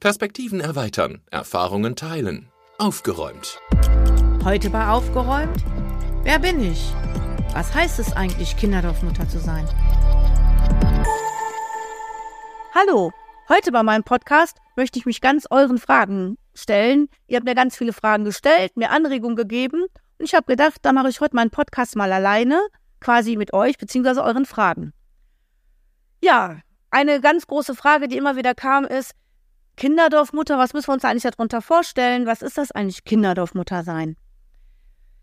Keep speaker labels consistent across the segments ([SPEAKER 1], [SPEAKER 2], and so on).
[SPEAKER 1] Perspektiven erweitern, Erfahrungen teilen. Aufgeräumt.
[SPEAKER 2] Heute bei Aufgeräumt? Wer bin ich? Was heißt es eigentlich, Kinderdorfmutter zu sein? Hallo, heute bei meinem Podcast möchte ich mich ganz euren Fragen stellen. Ihr habt mir ganz viele Fragen gestellt, mir Anregungen gegeben und ich habe gedacht, da mache ich heute meinen Podcast mal alleine, quasi mit euch beziehungsweise euren Fragen. Ja, eine ganz große Frage, die immer wieder kam, ist, Kinderdorfmutter, was müssen wir uns eigentlich darunter vorstellen? Was ist das eigentlich, Kinderdorfmutter sein?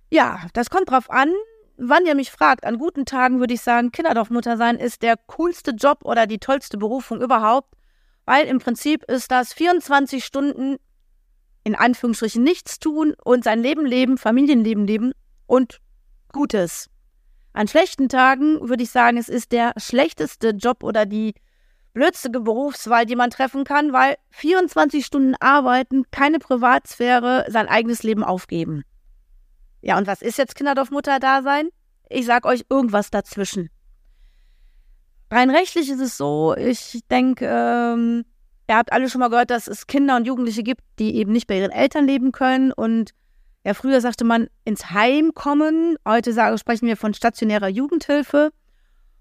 [SPEAKER 2] Ja, das kommt drauf an, wann ihr mich fragt. An guten Tagen würde ich sagen, Kinderdorfmutter sein ist der coolste Job oder die tollste Berufung überhaupt, weil im Prinzip ist das 24 Stunden in Anführungsstrichen nichts tun und sein Leben leben, Familienleben leben und Gutes. An schlechten Tagen würde ich sagen, es ist der schlechteste Job oder die blödste Berufswahl, die man treffen kann, weil 24 Stunden arbeiten, keine Privatsphäre, sein eigenes Leben aufgeben. Ja, und was ist jetzt Kinderdorfmutter-Dasein? Ich sag euch irgendwas dazwischen. Rein rechtlich ist es so, ich denke, ähm, ihr habt alle schon mal gehört, dass es Kinder und Jugendliche gibt, die eben nicht bei ihren Eltern leben können. Und ja, früher sagte man ins Heim kommen. Heute sage, sprechen wir von stationärer Jugendhilfe.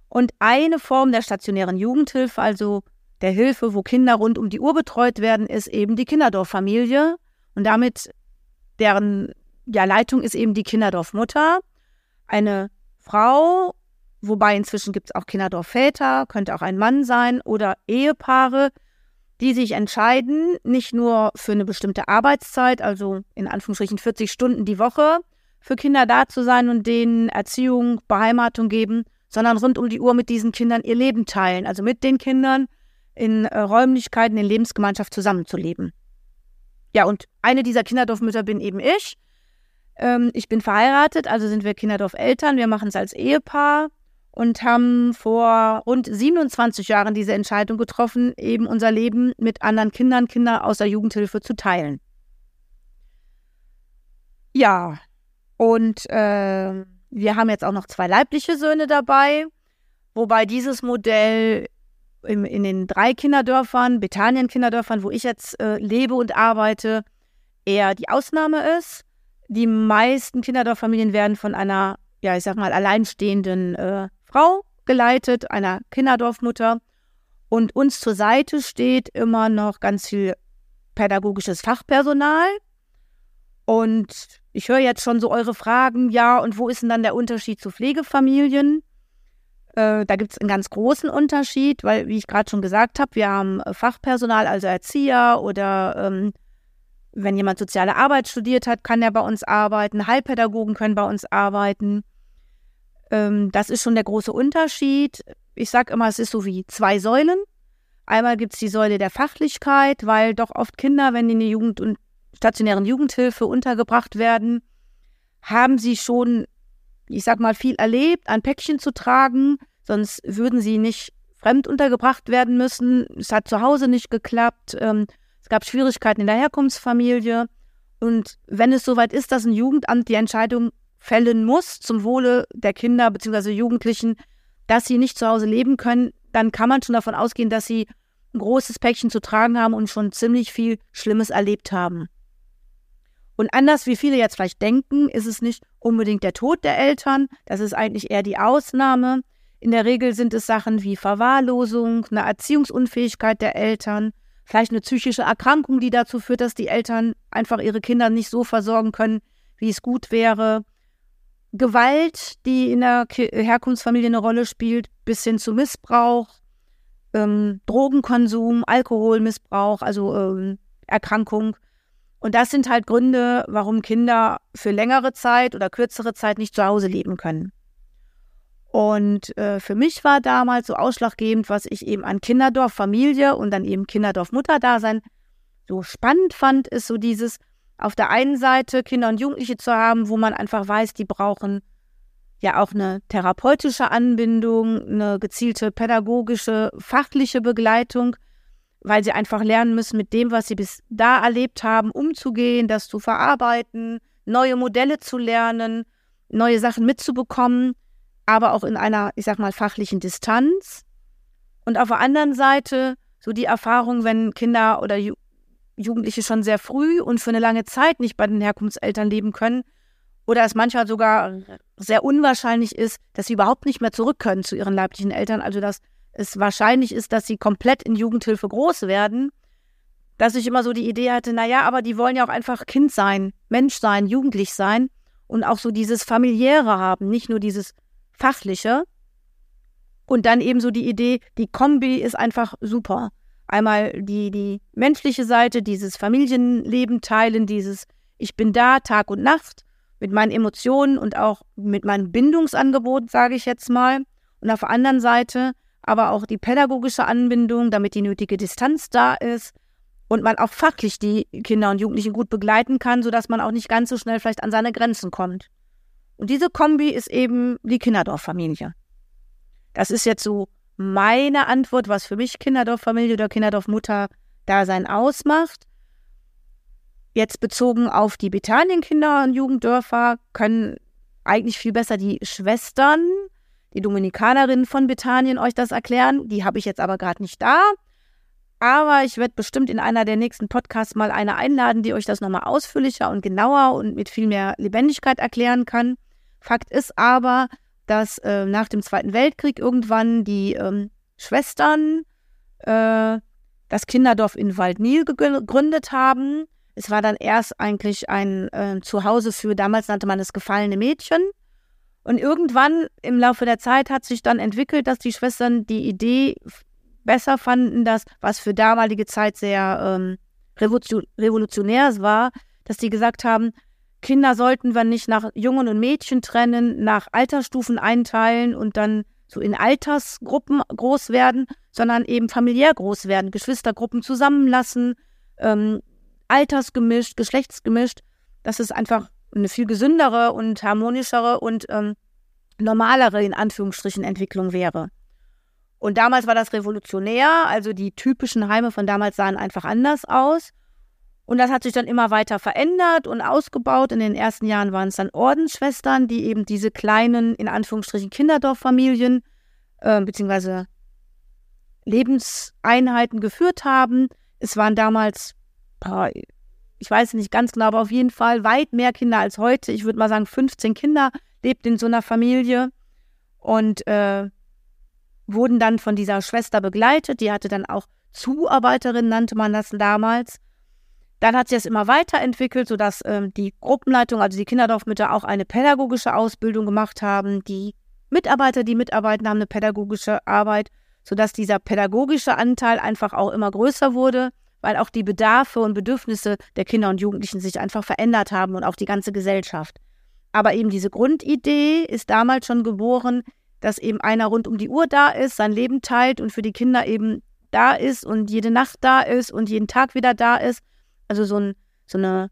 [SPEAKER 2] Und eine Form der stationären Jugendhilfe, also der Hilfe, wo Kinder rund um die Uhr betreut werden, ist eben die Kinderdorffamilie. Und damit deren ja, Leitung ist eben die Kinderdorfmutter. Eine Frau, wobei inzwischen gibt es auch Kinderdorfväter, könnte auch ein Mann sein oder Ehepaare, die sich entscheiden, nicht nur für eine bestimmte Arbeitszeit, also in Anführungsstrichen 40 Stunden die Woche, für Kinder da zu sein und denen Erziehung, Beheimatung geben, sondern rund um die Uhr mit diesen Kindern ihr Leben teilen, also mit den Kindern in äh, Räumlichkeiten, in Lebensgemeinschaft zusammenzuleben. Ja, und eine dieser Kinderdorfmütter bin eben ich. Ähm, ich bin verheiratet, also sind wir Kinderdorfeltern. Wir machen es als Ehepaar und haben vor rund 27 Jahren diese Entscheidung getroffen, eben unser Leben mit anderen Kindern, Kinder aus der Jugendhilfe zu teilen. Ja, und äh, wir haben jetzt auch noch zwei leibliche Söhne dabei, wobei dieses Modell im, in den drei Kinderdörfern, Bethanien-Kinderdörfern, wo ich jetzt äh, lebe und arbeite, eher die Ausnahme ist. Die meisten Kinderdorffamilien werden von einer, ja, ich sag mal, alleinstehenden äh, Frau geleitet, einer Kinderdorfmutter. Und uns zur Seite steht immer noch ganz viel pädagogisches Fachpersonal. Und ich höre jetzt schon so eure Fragen, ja, und wo ist denn dann der Unterschied zu Pflegefamilien? Äh, da gibt es einen ganz großen Unterschied, weil, wie ich gerade schon gesagt habe, wir haben Fachpersonal, also Erzieher oder ähm, wenn jemand soziale Arbeit studiert hat, kann er bei uns arbeiten. Heilpädagogen können bei uns arbeiten. Ähm, das ist schon der große Unterschied. Ich sage immer, es ist so wie zwei Säulen. Einmal gibt es die Säule der Fachlichkeit, weil doch oft Kinder, wenn die in der Jugend- und stationären Jugendhilfe untergebracht werden, haben sie schon, ich sag mal, viel erlebt, ein Päckchen zu tragen, sonst würden sie nicht fremd untergebracht werden müssen. Es hat zu Hause nicht geklappt. Ähm, es gab Schwierigkeiten in der Herkunftsfamilie. Und wenn es soweit ist, dass ein Jugendamt die Entscheidung fällen muss zum Wohle der Kinder bzw. Jugendlichen, dass sie nicht zu Hause leben können, dann kann man schon davon ausgehen, dass sie ein großes Päckchen zu tragen haben und schon ziemlich viel Schlimmes erlebt haben. Und anders wie viele jetzt vielleicht denken, ist es nicht unbedingt der Tod der Eltern, das ist eigentlich eher die Ausnahme. In der Regel sind es Sachen wie Verwahrlosung, eine Erziehungsunfähigkeit der Eltern, vielleicht eine psychische Erkrankung, die dazu führt, dass die Eltern einfach ihre Kinder nicht so versorgen können, wie es gut wäre. Gewalt, die in der Herkunftsfamilie eine Rolle spielt, bis hin zu Missbrauch, ähm, Drogenkonsum, Alkoholmissbrauch, also ähm, Erkrankung. Und das sind halt Gründe, warum Kinder für längere Zeit oder kürzere Zeit nicht zu Hause leben können. Und äh, für mich war damals so ausschlaggebend, was ich eben an Kinderdorf Familie und dann eben Kinderdorf Mutterdasein so spannend fand, ist so dieses auf der einen Seite Kinder und Jugendliche zu haben, wo man einfach weiß, die brauchen ja auch eine therapeutische Anbindung, eine gezielte pädagogische, fachliche Begleitung, weil sie einfach lernen müssen, mit dem, was sie bis da erlebt haben, umzugehen, das zu verarbeiten, neue Modelle zu lernen, neue Sachen mitzubekommen aber auch in einer, ich sag mal, fachlichen Distanz. Und auf der anderen Seite so die Erfahrung, wenn Kinder oder Jugendliche schon sehr früh und für eine lange Zeit nicht bei den Herkunftseltern leben können oder es manchmal sogar sehr unwahrscheinlich ist, dass sie überhaupt nicht mehr zurück können zu ihren leiblichen Eltern, also dass es wahrscheinlich ist, dass sie komplett in Jugendhilfe groß werden, dass ich immer so die Idee hatte, naja, aber die wollen ja auch einfach Kind sein, Mensch sein, jugendlich sein und auch so dieses familiäre haben, nicht nur dieses fachliche. Und dann eben so die Idee, die Kombi ist einfach super. Einmal die, die menschliche Seite, dieses Familienleben teilen, dieses Ich bin da Tag und Nacht mit meinen Emotionen und auch mit meinem Bindungsangebot, sage ich jetzt mal. Und auf der anderen Seite aber auch die pädagogische Anbindung, damit die nötige Distanz da ist und man auch fachlich die Kinder und Jugendlichen gut begleiten kann, sodass man auch nicht ganz so schnell vielleicht an seine Grenzen kommt. Und diese Kombi ist eben die Kinderdorffamilie. Das ist jetzt so meine Antwort, was für mich Kinderdorffamilie oder Kinderdorfmutter-Dasein ausmacht. Jetzt bezogen auf die Bethanien-Kinder- und Jugenddörfer können eigentlich viel besser die Schwestern, die Dominikanerinnen von Bethanien euch das erklären. Die habe ich jetzt aber gerade nicht da. Aber ich werde bestimmt in einer der nächsten Podcasts mal eine einladen, die euch das nochmal ausführlicher und genauer und mit viel mehr Lebendigkeit erklären kann. Fakt ist aber, dass äh, nach dem Zweiten Weltkrieg irgendwann die ähm, Schwestern äh, das Kinderdorf in Waldnil gegründet haben. Es war dann erst eigentlich ein äh, Zuhause für, damals nannte man es gefallene Mädchen. Und irgendwann im Laufe der Zeit hat sich dann entwickelt, dass die Schwestern die Idee besser fanden, dass, was für damalige Zeit sehr ähm, revolutionär war, dass die gesagt haben, Kinder sollten wir nicht nach Jungen und Mädchen trennen, nach Altersstufen einteilen und dann so in Altersgruppen groß werden, sondern eben familiär groß werden, Geschwistergruppen zusammenlassen, ähm, altersgemischt, geschlechtsgemischt. Das ist einfach eine viel gesündere und harmonischere und ähm, normalere in Anführungsstrichen Entwicklung wäre. Und damals war das revolutionär, also die typischen Heime von damals sahen einfach anders aus. Und das hat sich dann immer weiter verändert und ausgebaut. In den ersten Jahren waren es dann Ordensschwestern, die eben diese kleinen, in Anführungsstrichen, Kinderdorffamilien äh, beziehungsweise Lebenseinheiten geführt haben. Es waren damals, oh, ich weiß nicht ganz genau, aber auf jeden Fall weit mehr Kinder als heute. Ich würde mal sagen, 15 Kinder lebten in so einer Familie. Und äh, wurden dann von dieser Schwester begleitet. Die hatte dann auch Zuarbeiterin, nannte man das damals. Dann hat sich das immer weiterentwickelt, sodass ähm, die Gruppenleitung, also die Kinderdorfmütter, auch eine pädagogische Ausbildung gemacht haben. Die Mitarbeiter, die mitarbeiten, haben eine pädagogische Arbeit, sodass dieser pädagogische Anteil einfach auch immer größer wurde, weil auch die Bedarfe und Bedürfnisse der Kinder und Jugendlichen sich einfach verändert haben und auch die ganze Gesellschaft. Aber eben diese Grundidee ist damals schon geboren, dass eben einer rund um die Uhr da ist, sein Leben teilt und für die Kinder eben da ist und jede Nacht da ist und jeden Tag wieder da ist. Also so, ein, so eine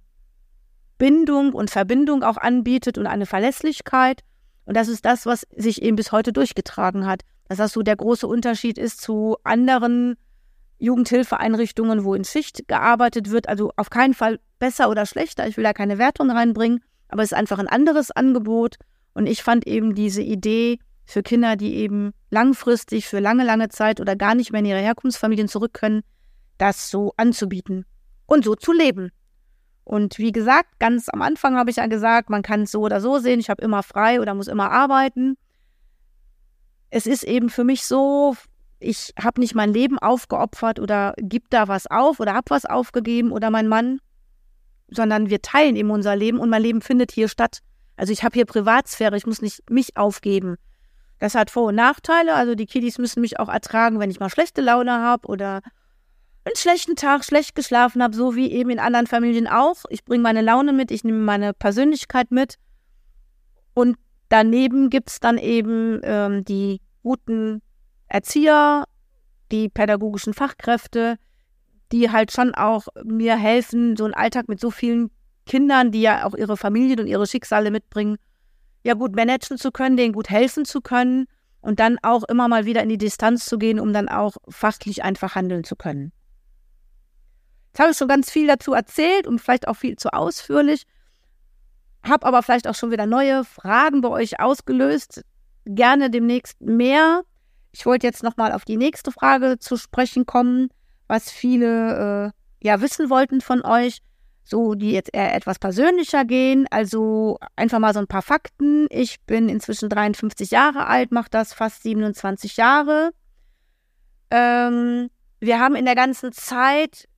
[SPEAKER 2] Bindung und Verbindung auch anbietet und eine Verlässlichkeit. Und das ist das, was sich eben bis heute durchgetragen hat. Dass das so der große Unterschied ist zu anderen Jugendhilfeeinrichtungen, wo in Schicht gearbeitet wird. Also auf keinen Fall besser oder schlechter. Ich will da keine Wertung reinbringen, aber es ist einfach ein anderes Angebot. Und ich fand eben diese Idee, für Kinder, die eben langfristig, für lange, lange Zeit oder gar nicht mehr in ihre Herkunftsfamilien zurück können, das so anzubieten und so zu leben. Und wie gesagt, ganz am Anfang habe ich ja gesagt, man kann es so oder so sehen, ich habe immer frei oder muss immer arbeiten. Es ist eben für mich so, ich habe nicht mein Leben aufgeopfert oder gib da was auf oder habe was aufgegeben oder mein Mann, sondern wir teilen eben unser Leben und mein Leben findet hier statt. Also ich habe hier Privatsphäre, ich muss nicht mich aufgeben. Das hat Vor- und Nachteile. Also die Kiddies müssen mich auch ertragen, wenn ich mal schlechte Laune habe oder einen schlechten Tag, schlecht geschlafen habe, so wie eben in anderen Familien auch. Ich bringe meine Laune mit, ich nehme meine Persönlichkeit mit. Und daneben gibt es dann eben ähm, die guten Erzieher, die pädagogischen Fachkräfte, die halt schon auch mir helfen, so einen Alltag mit so vielen Kindern, die ja auch ihre Familien und ihre Schicksale mitbringen, ja gut managen zu können, denen gut helfen zu können und dann auch immer mal wieder in die Distanz zu gehen, um dann auch fachlich einfach handeln zu können. Jetzt habe ich schon ganz viel dazu erzählt und vielleicht auch viel zu ausführlich, habe aber vielleicht auch schon wieder neue Fragen bei euch ausgelöst. Gerne demnächst mehr. Ich wollte jetzt nochmal auf die nächste Frage zu sprechen kommen, was viele äh, ja wissen wollten von euch, so die jetzt eher etwas persönlicher gehen. Also einfach mal so ein paar Fakten. Ich bin inzwischen 53 Jahre alt, mache das fast 27 Jahre. Ähm, wir haben in der ganzen Zeit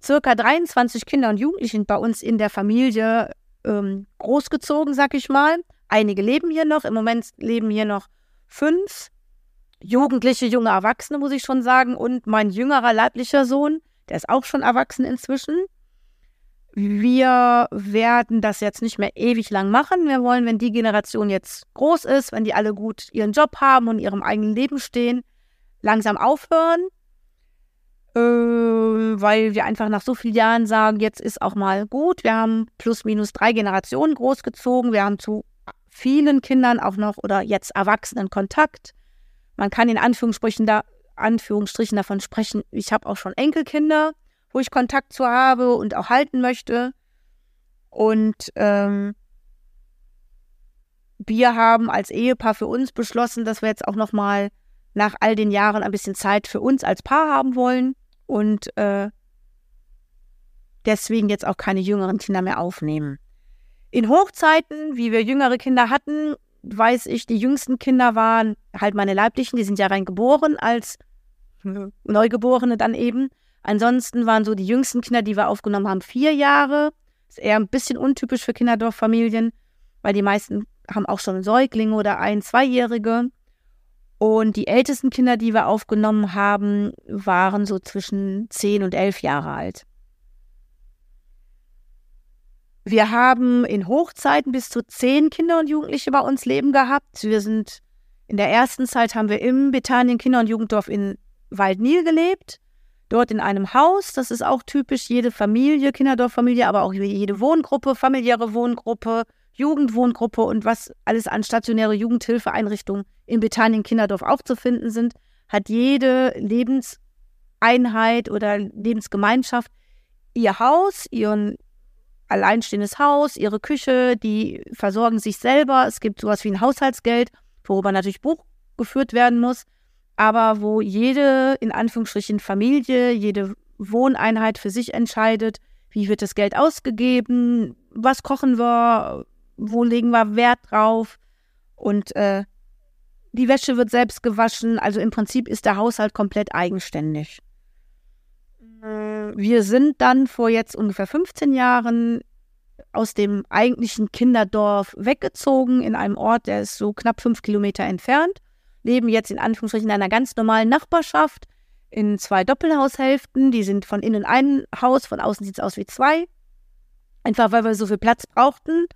[SPEAKER 2] circa 23 Kinder und Jugendlichen bei uns in der Familie ähm, großgezogen, sag ich mal. Einige leben hier noch. Im Moment leben hier noch fünf Jugendliche, junge Erwachsene, muss ich schon sagen. Und mein jüngerer leiblicher Sohn, der ist auch schon erwachsen inzwischen. Wir werden das jetzt nicht mehr ewig lang machen. Wir wollen, wenn die Generation jetzt groß ist, wenn die alle gut ihren Job haben und ihrem eigenen Leben stehen, langsam aufhören äh, weil wir einfach nach so vielen Jahren sagen, jetzt ist auch mal gut. Wir haben plus minus drei Generationen großgezogen. Wir haben zu vielen Kindern auch noch oder jetzt Erwachsenen Kontakt. Man kann in Anführungsstrichen, da, Anführungsstrichen davon sprechen, ich habe auch schon Enkelkinder, wo ich Kontakt zu habe und auch halten möchte. Und ähm, wir haben als Ehepaar für uns beschlossen, dass wir jetzt auch noch mal nach all den Jahren ein bisschen Zeit für uns als Paar haben wollen und äh, deswegen jetzt auch keine jüngeren Kinder mehr aufnehmen. In Hochzeiten, wie wir jüngere Kinder hatten, weiß ich, die jüngsten Kinder waren halt meine leiblichen, die sind ja rein geboren als Neugeborene dann eben. Ansonsten waren so die jüngsten Kinder, die wir aufgenommen haben, vier Jahre. Ist eher ein bisschen untypisch für Kinderdorffamilien, weil die meisten haben auch schon Säuglinge oder ein-, zweijährige. Und die ältesten Kinder, die wir aufgenommen haben, waren so zwischen 10 und 11 Jahre alt. Wir haben in Hochzeiten bis zu 10 Kinder und Jugendliche bei uns leben gehabt. Wir sind in der ersten Zeit haben wir im Bethanien Kinder- und Jugenddorf in Waldnil gelebt. Dort in einem Haus, das ist auch typisch, jede Familie, Kinderdorffamilie, aber auch jede Wohngruppe, familiäre Wohngruppe, Jugendwohngruppe und was alles an stationäre Jugendhilfeeinrichtungen in Bethanien Kinderdorf auch zu finden sind, hat jede Lebenseinheit oder Lebensgemeinschaft ihr Haus, ihren alleinstehendes Haus, ihre Küche, die versorgen sich selber. Es gibt sowas wie ein Haushaltsgeld, worüber natürlich Buch geführt werden muss, aber wo jede, in Anführungsstrichen, Familie, jede Wohneinheit für sich entscheidet, wie wird das Geld ausgegeben, was kochen wir, wo legen wir Wert drauf und äh, die Wäsche wird selbst gewaschen. Also im Prinzip ist der Haushalt komplett eigenständig. Wir sind dann vor jetzt ungefähr 15 Jahren aus dem eigentlichen Kinderdorf weggezogen in einem Ort, der ist so knapp fünf Kilometer entfernt, leben jetzt in Anführungsstrichen in einer ganz normalen Nachbarschaft in zwei Doppelhaushälften. Die sind von innen ein Haus, von außen sieht es aus wie zwei. Einfach weil wir so viel Platz brauchten.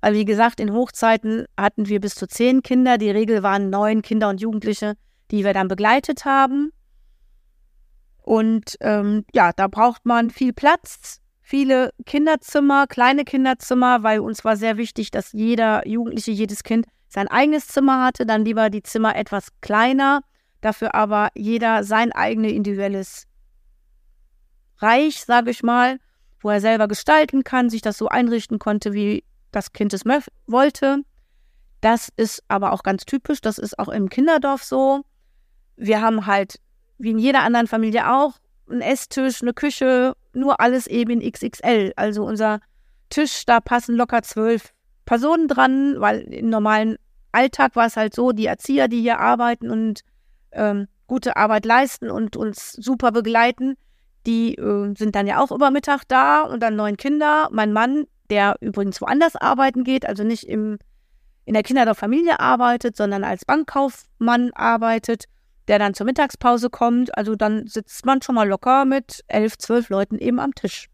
[SPEAKER 2] Weil, wie gesagt, in Hochzeiten hatten wir bis zu zehn Kinder. Die Regel waren neun Kinder und Jugendliche, die wir dann begleitet haben. Und ähm, ja, da braucht man viel Platz, viele Kinderzimmer, kleine Kinderzimmer, weil uns war sehr wichtig, dass jeder Jugendliche, jedes Kind sein eigenes Zimmer hatte. Dann lieber die Zimmer etwas kleiner, dafür aber jeder sein eigenes individuelles Reich, sage ich mal, wo er selber gestalten kann, sich das so einrichten konnte, wie das Kind es wollte. Das ist aber auch ganz typisch. Das ist auch im Kinderdorf so. Wir haben halt, wie in jeder anderen Familie auch, einen Esstisch, eine Küche, nur alles eben in XXL. Also unser Tisch, da passen locker zwölf Personen dran, weil im normalen Alltag war es halt so, die Erzieher, die hier arbeiten und ähm, gute Arbeit leisten und uns super begleiten, die äh, sind dann ja auch über Mittag da und dann neun Kinder. Mein Mann, der übrigens woanders arbeiten geht, also nicht im, in der Kinderdorffamilie arbeitet, sondern als Bankkaufmann arbeitet, der dann zur Mittagspause kommt. Also dann sitzt man schon mal locker mit elf, zwölf Leuten eben am Tisch.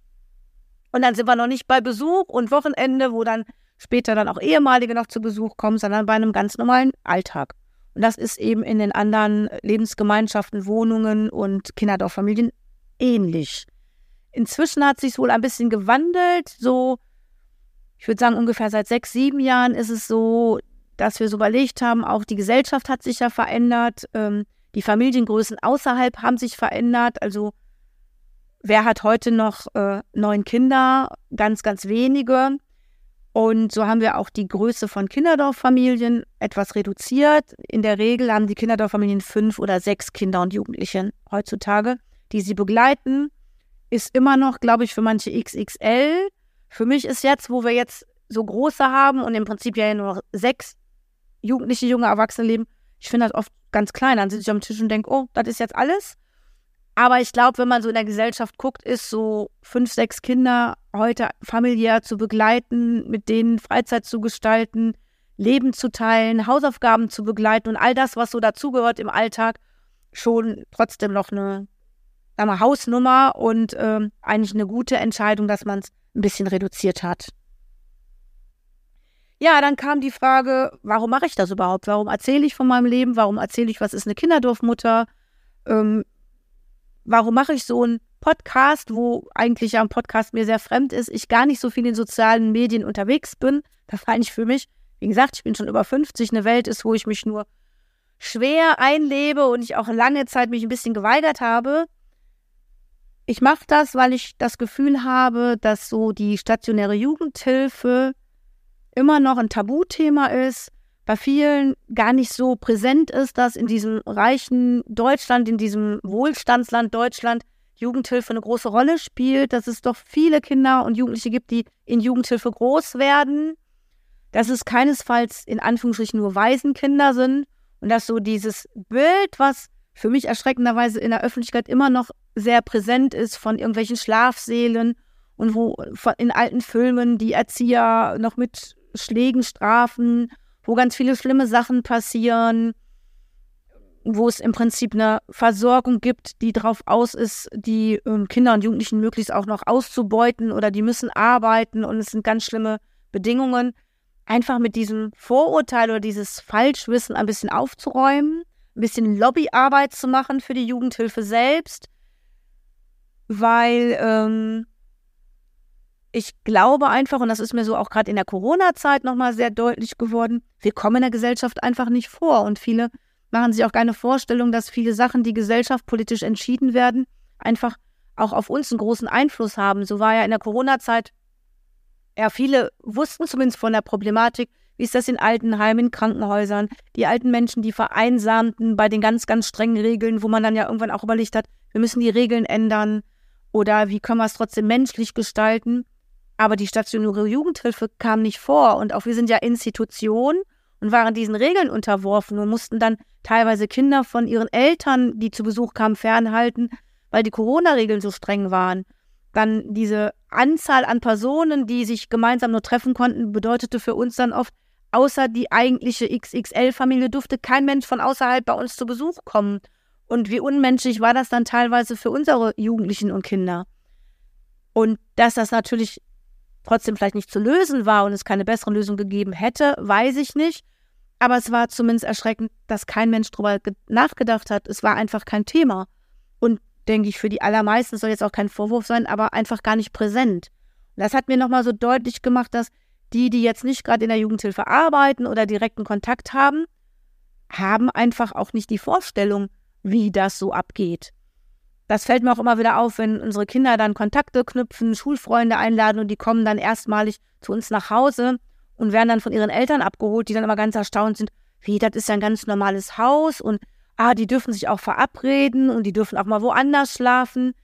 [SPEAKER 2] Und dann sind wir noch nicht bei Besuch und Wochenende, wo dann später dann auch ehemalige noch zu Besuch kommen, sondern bei einem ganz normalen Alltag. Und das ist eben in den anderen Lebensgemeinschaften, Wohnungen und Kinderdorffamilien ähnlich. Inzwischen hat sich wohl ein bisschen gewandelt. So ich würde sagen, ungefähr seit sechs, sieben Jahren ist es so, dass wir so überlegt haben, auch die Gesellschaft hat sich ja verändert, ähm, die Familiengrößen außerhalb haben sich verändert. Also wer hat heute noch äh, neun Kinder? Ganz, ganz wenige. Und so haben wir auch die Größe von Kinderdorffamilien etwas reduziert. In der Regel haben die Kinderdorffamilien fünf oder sechs Kinder und Jugendliche heutzutage, die sie begleiten ist immer noch, glaube ich, für manche XXL. Für mich ist jetzt, wo wir jetzt so große haben und im Prinzip ja nur noch sechs jugendliche, junge Erwachsene leben, ich finde das oft ganz klein. Dann sitze ich am Tisch und denke, oh, das ist jetzt alles. Aber ich glaube, wenn man so in der Gesellschaft guckt, ist so fünf, sechs Kinder heute familiär zu begleiten, mit denen Freizeit zu gestalten, Leben zu teilen, Hausaufgaben zu begleiten und all das, was so dazugehört im Alltag, schon trotzdem noch eine sagen wir, Hausnummer und ähm, eigentlich eine gute Entscheidung, dass man es ein bisschen reduziert hat. Ja, dann kam die Frage, warum mache ich das überhaupt? Warum erzähle ich von meinem Leben? Warum erzähle ich, was ist eine Kinderdorfmutter? Ähm, warum mache ich so einen Podcast, wo eigentlich ja ein Podcast mir sehr fremd ist, ich gar nicht so viel in sozialen Medien unterwegs bin? Das war eigentlich für mich, wie gesagt, ich bin schon über 50, eine Welt ist, wo ich mich nur schwer einlebe und ich auch lange Zeit mich ein bisschen geweigert habe. Ich mache das, weil ich das Gefühl habe, dass so die stationäre Jugendhilfe immer noch ein Tabuthema ist, bei vielen gar nicht so präsent ist, dass in diesem reichen Deutschland, in diesem Wohlstandsland Deutschland Jugendhilfe eine große Rolle spielt, dass es doch viele Kinder und Jugendliche gibt, die in Jugendhilfe groß werden, dass es keinesfalls in Anführungsstrichen nur Waisenkinder sind und dass so dieses Bild, was für mich erschreckenderweise in der Öffentlichkeit immer noch sehr präsent ist von irgendwelchen Schlafsälen und wo in alten Filmen die Erzieher noch mit Schlägen strafen, wo ganz viele schlimme Sachen passieren, wo es im Prinzip eine Versorgung gibt, die darauf aus ist, die äh, Kinder und Jugendlichen möglichst auch noch auszubeuten oder die müssen arbeiten und es sind ganz schlimme Bedingungen. Einfach mit diesem Vorurteil oder dieses Falschwissen ein bisschen aufzuräumen, ein bisschen Lobbyarbeit zu machen für die Jugendhilfe selbst, weil ähm, ich glaube einfach, und das ist mir so auch gerade in der Corona-Zeit nochmal sehr deutlich geworden, wir kommen in der Gesellschaft einfach nicht vor. Und viele machen sich auch keine Vorstellung, dass viele Sachen, die gesellschaftspolitisch entschieden werden, einfach auch auf uns einen großen Einfluss haben. So war ja in der Corona-Zeit, ja, viele wussten zumindest von der Problematik, wie ist das in Altenheimen, in Krankenhäusern, die alten Menschen, die vereinsamten bei den ganz, ganz strengen Regeln, wo man dann ja irgendwann auch überlegt hat, wir müssen die Regeln ändern oder wie können wir es trotzdem menschlich gestalten. Aber die stationäre Jugendhilfe kam nicht vor. Und auch wir sind ja Institution und waren diesen Regeln unterworfen und mussten dann teilweise Kinder von ihren Eltern, die zu Besuch kamen, fernhalten, weil die Corona-Regeln so streng waren. Dann diese Anzahl an Personen, die sich gemeinsam nur treffen konnten, bedeutete für uns dann oft, außer die eigentliche XXL-Familie durfte kein Mensch von außerhalb bei uns zu Besuch kommen. Und wie unmenschlich war das dann teilweise für unsere Jugendlichen und Kinder. Und dass das natürlich trotzdem vielleicht nicht zu lösen war und es keine bessere Lösung gegeben hätte, weiß ich nicht. Aber es war zumindest erschreckend, dass kein Mensch darüber nachgedacht hat. Es war einfach kein Thema. Und denke ich, für die allermeisten soll jetzt auch kein Vorwurf sein, aber einfach gar nicht präsent. Und das hat mir nochmal so deutlich gemacht, dass die, die jetzt nicht gerade in der Jugendhilfe arbeiten oder direkten Kontakt haben, haben einfach auch nicht die Vorstellung, wie das so abgeht das fällt mir auch immer wieder auf, wenn unsere Kinder dann Kontakte knüpfen, Schulfreunde einladen und die kommen dann erstmalig zu uns nach Hause und werden dann von ihren Eltern abgeholt, die dann immer ganz erstaunt sind, wie, das ist ja ein ganz normales Haus und ah, die dürfen sich auch verabreden und die dürfen auch mal woanders schlafen.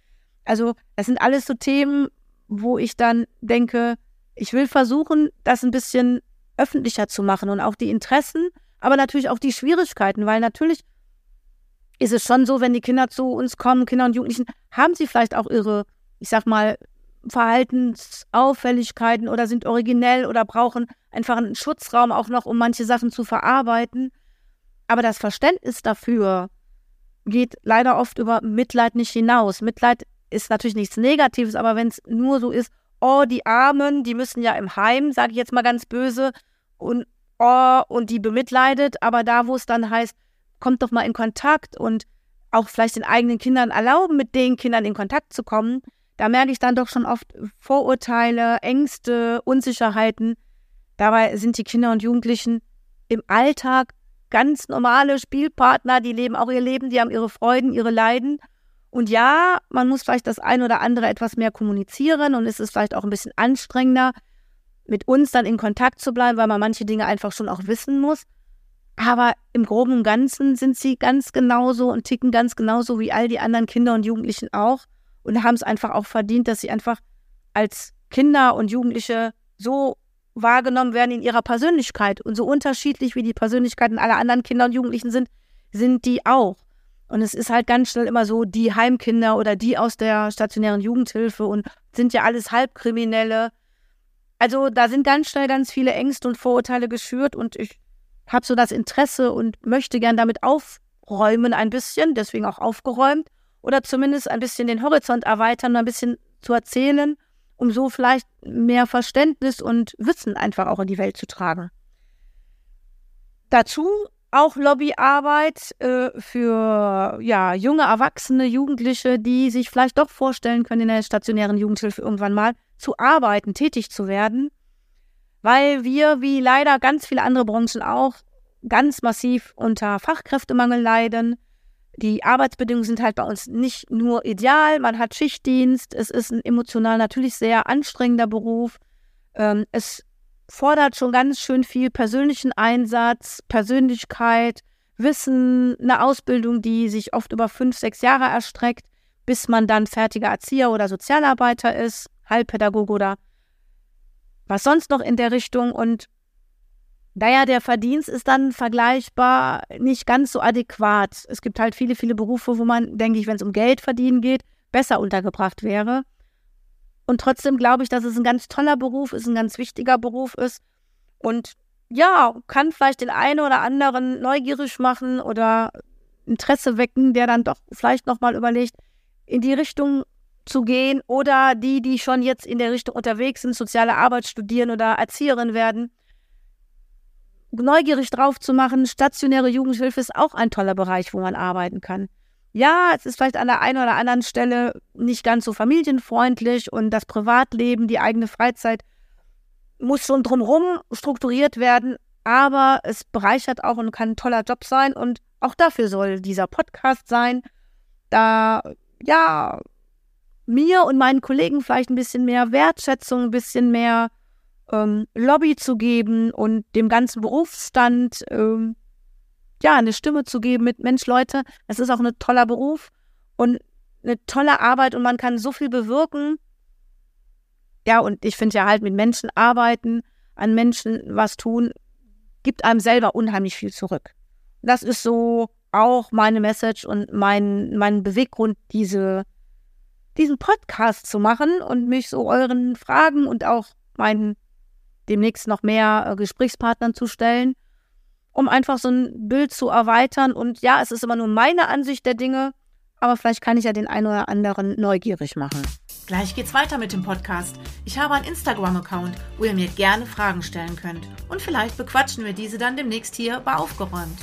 [SPEAKER 2] Also, das sind alles so Themen, wo ich dann denke, ich will versuchen, das ein bisschen öffentlicher zu machen und auch die Interessen, aber natürlich auch die Schwierigkeiten, weil natürlich ist es schon so, wenn die Kinder zu uns kommen, Kinder und Jugendlichen, haben sie vielleicht auch ihre, ich sag mal, Verhaltensauffälligkeiten oder sind originell oder brauchen einfach einen Schutzraum auch noch, um manche Sachen zu verarbeiten. Aber das Verständnis dafür geht leider oft über Mitleid nicht hinaus. Mitleid ist natürlich nichts Negatives, aber wenn es nur so ist, oh, die Armen, die müssen ja im Heim, sage ich jetzt mal ganz böse, und oh, und die bemitleidet, aber da, wo es dann heißt, kommt doch mal in Kontakt und auch vielleicht den eigenen Kindern erlauben, mit den Kindern in Kontakt zu kommen, da merke ich dann doch schon oft Vorurteile, Ängste, Unsicherheiten. Dabei sind die Kinder und Jugendlichen im Alltag ganz normale Spielpartner, die leben auch ihr Leben, die haben ihre Freuden, ihre Leiden. Und ja, man muss vielleicht das ein oder andere etwas mehr kommunizieren und es ist vielleicht auch ein bisschen anstrengender, mit uns dann in Kontakt zu bleiben, weil man manche Dinge einfach schon auch wissen muss. Aber im Groben und Ganzen sind sie ganz genauso und ticken ganz genauso wie all die anderen Kinder und Jugendlichen auch. und haben es einfach auch verdient, dass sie einfach als Kinder und Jugendliche so wahrgenommen werden in ihrer Persönlichkeit. Und so unterschiedlich wie die Persönlichkeiten aller anderen Kinder und Jugendlichen sind, sind die auch. Und es ist halt ganz schnell immer so, die Heimkinder oder die aus der stationären Jugendhilfe und sind ja alles Halbkriminelle. Also da sind ganz schnell ganz viele Ängste und Vorurteile geschürt und ich habe so das Interesse und möchte gern damit aufräumen ein bisschen, deswegen auch aufgeräumt oder zumindest ein bisschen den Horizont erweitern, ein bisschen zu erzählen, um so vielleicht mehr Verständnis und Wissen einfach auch in die Welt zu tragen. Dazu auch Lobbyarbeit äh, für ja, junge Erwachsene, Jugendliche, die sich vielleicht doch vorstellen können, in der stationären Jugendhilfe irgendwann mal zu arbeiten, tätig zu werden, weil wir, wie leider ganz viele andere Branchen auch, ganz massiv unter Fachkräftemangel leiden. Die Arbeitsbedingungen sind halt bei uns nicht nur ideal, man hat Schichtdienst, es ist ein emotional natürlich sehr anstrengender Beruf. Ähm, es fordert schon ganz schön viel persönlichen Einsatz, Persönlichkeit, Wissen, eine Ausbildung, die sich oft über fünf, sechs Jahre erstreckt, bis man dann fertiger Erzieher oder Sozialarbeiter ist, Heilpädagoge oder was sonst noch in der Richtung. Und naja, der Verdienst ist dann vergleichbar nicht ganz so adäquat. Es gibt halt viele, viele Berufe, wo man, denke ich, wenn es um Geld verdienen geht, besser untergebracht wäre. Und trotzdem glaube ich, dass es ein ganz toller Beruf ist, ein ganz wichtiger Beruf ist. Und ja, kann vielleicht den einen oder anderen neugierig machen oder Interesse wecken, der dann doch vielleicht nochmal überlegt, in die Richtung zu gehen oder die, die schon jetzt in der Richtung unterwegs sind, soziale Arbeit studieren oder Erzieherin werden, neugierig drauf zu machen. Stationäre Jugendhilfe ist auch ein toller Bereich, wo man arbeiten kann ja, es ist vielleicht an der einen oder anderen Stelle nicht ganz so familienfreundlich und das Privatleben, die eigene Freizeit muss schon drumherum strukturiert werden, aber es bereichert auch und kann ein toller Job sein und auch dafür soll dieser Podcast sein, da ja mir und meinen Kollegen vielleicht ein bisschen mehr Wertschätzung, ein bisschen mehr ähm, Lobby zu geben und dem ganzen Berufsstand ähm, ja, eine Stimme zu geben mit Mensch, Leute, es ist auch ein toller Beruf und eine tolle Arbeit und man kann so viel bewirken. Ja, und ich finde ja halt mit Menschen arbeiten, an Menschen was tun, gibt einem selber unheimlich viel zurück. Das ist so auch meine Message und mein, mein Beweggrund, diese, diesen Podcast zu machen und mich so euren Fragen und auch meinen demnächst noch mehr äh, Gesprächspartnern zu stellen um einfach so ein Bild zu erweitern. Und ja, es ist immer nur meine Ansicht der Dinge, aber vielleicht kann ich ja den einen oder anderen neugierig machen.
[SPEAKER 3] Gleich geht's weiter mit dem Podcast. Ich habe einen Instagram-Account, wo ihr mir gerne Fragen stellen könnt. Und vielleicht bequatschen wir diese dann demnächst hier bei Aufgeräumt.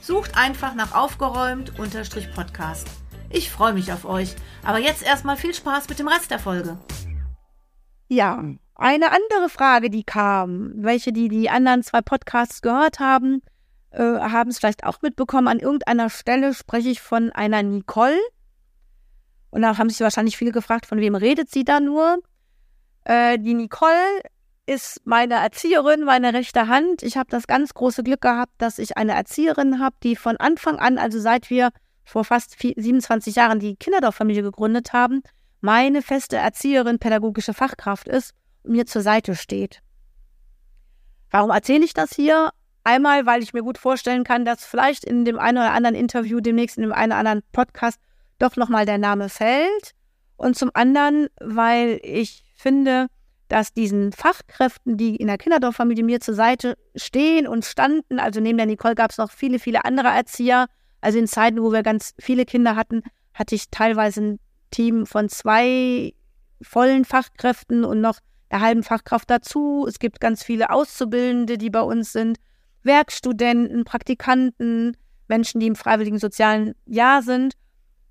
[SPEAKER 3] Sucht einfach nach Aufgeräumt-Podcast. Ich freue mich auf euch. Aber jetzt erstmal viel Spaß mit dem Rest der Folge.
[SPEAKER 2] Ja, eine andere Frage, die kam, welche die die anderen zwei Podcasts gehört haben, äh, haben es vielleicht auch mitbekommen. An irgendeiner Stelle spreche ich von einer Nicole. Und da haben sich wahrscheinlich viele gefragt, von wem redet sie da nur? Äh, die Nicole ist meine Erzieherin, meine rechte Hand. Ich habe das ganz große Glück gehabt, dass ich eine Erzieherin habe, die von Anfang an, also seit wir vor fast 27 Jahren die Kinderdorffamilie gegründet haben, meine feste Erzieherin, pädagogische Fachkraft ist mir zur Seite steht. Warum erzähle ich das hier? Einmal, weil ich mir gut vorstellen kann, dass vielleicht in dem einen oder anderen Interview, demnächst in dem einen oder anderen Podcast doch nochmal der Name fällt. Und zum anderen, weil ich finde, dass diesen Fachkräften, die in der Kinderdorffamilie mir zur Seite stehen und standen, also neben der Nicole gab es noch viele, viele andere Erzieher. Also in Zeiten, wo wir ganz viele Kinder hatten, hatte ich teilweise ein Team von zwei vollen Fachkräften und noch der halben Fachkraft dazu. Es gibt ganz viele Auszubildende, die bei uns sind, Werkstudenten, Praktikanten, Menschen, die im freiwilligen sozialen Jahr sind.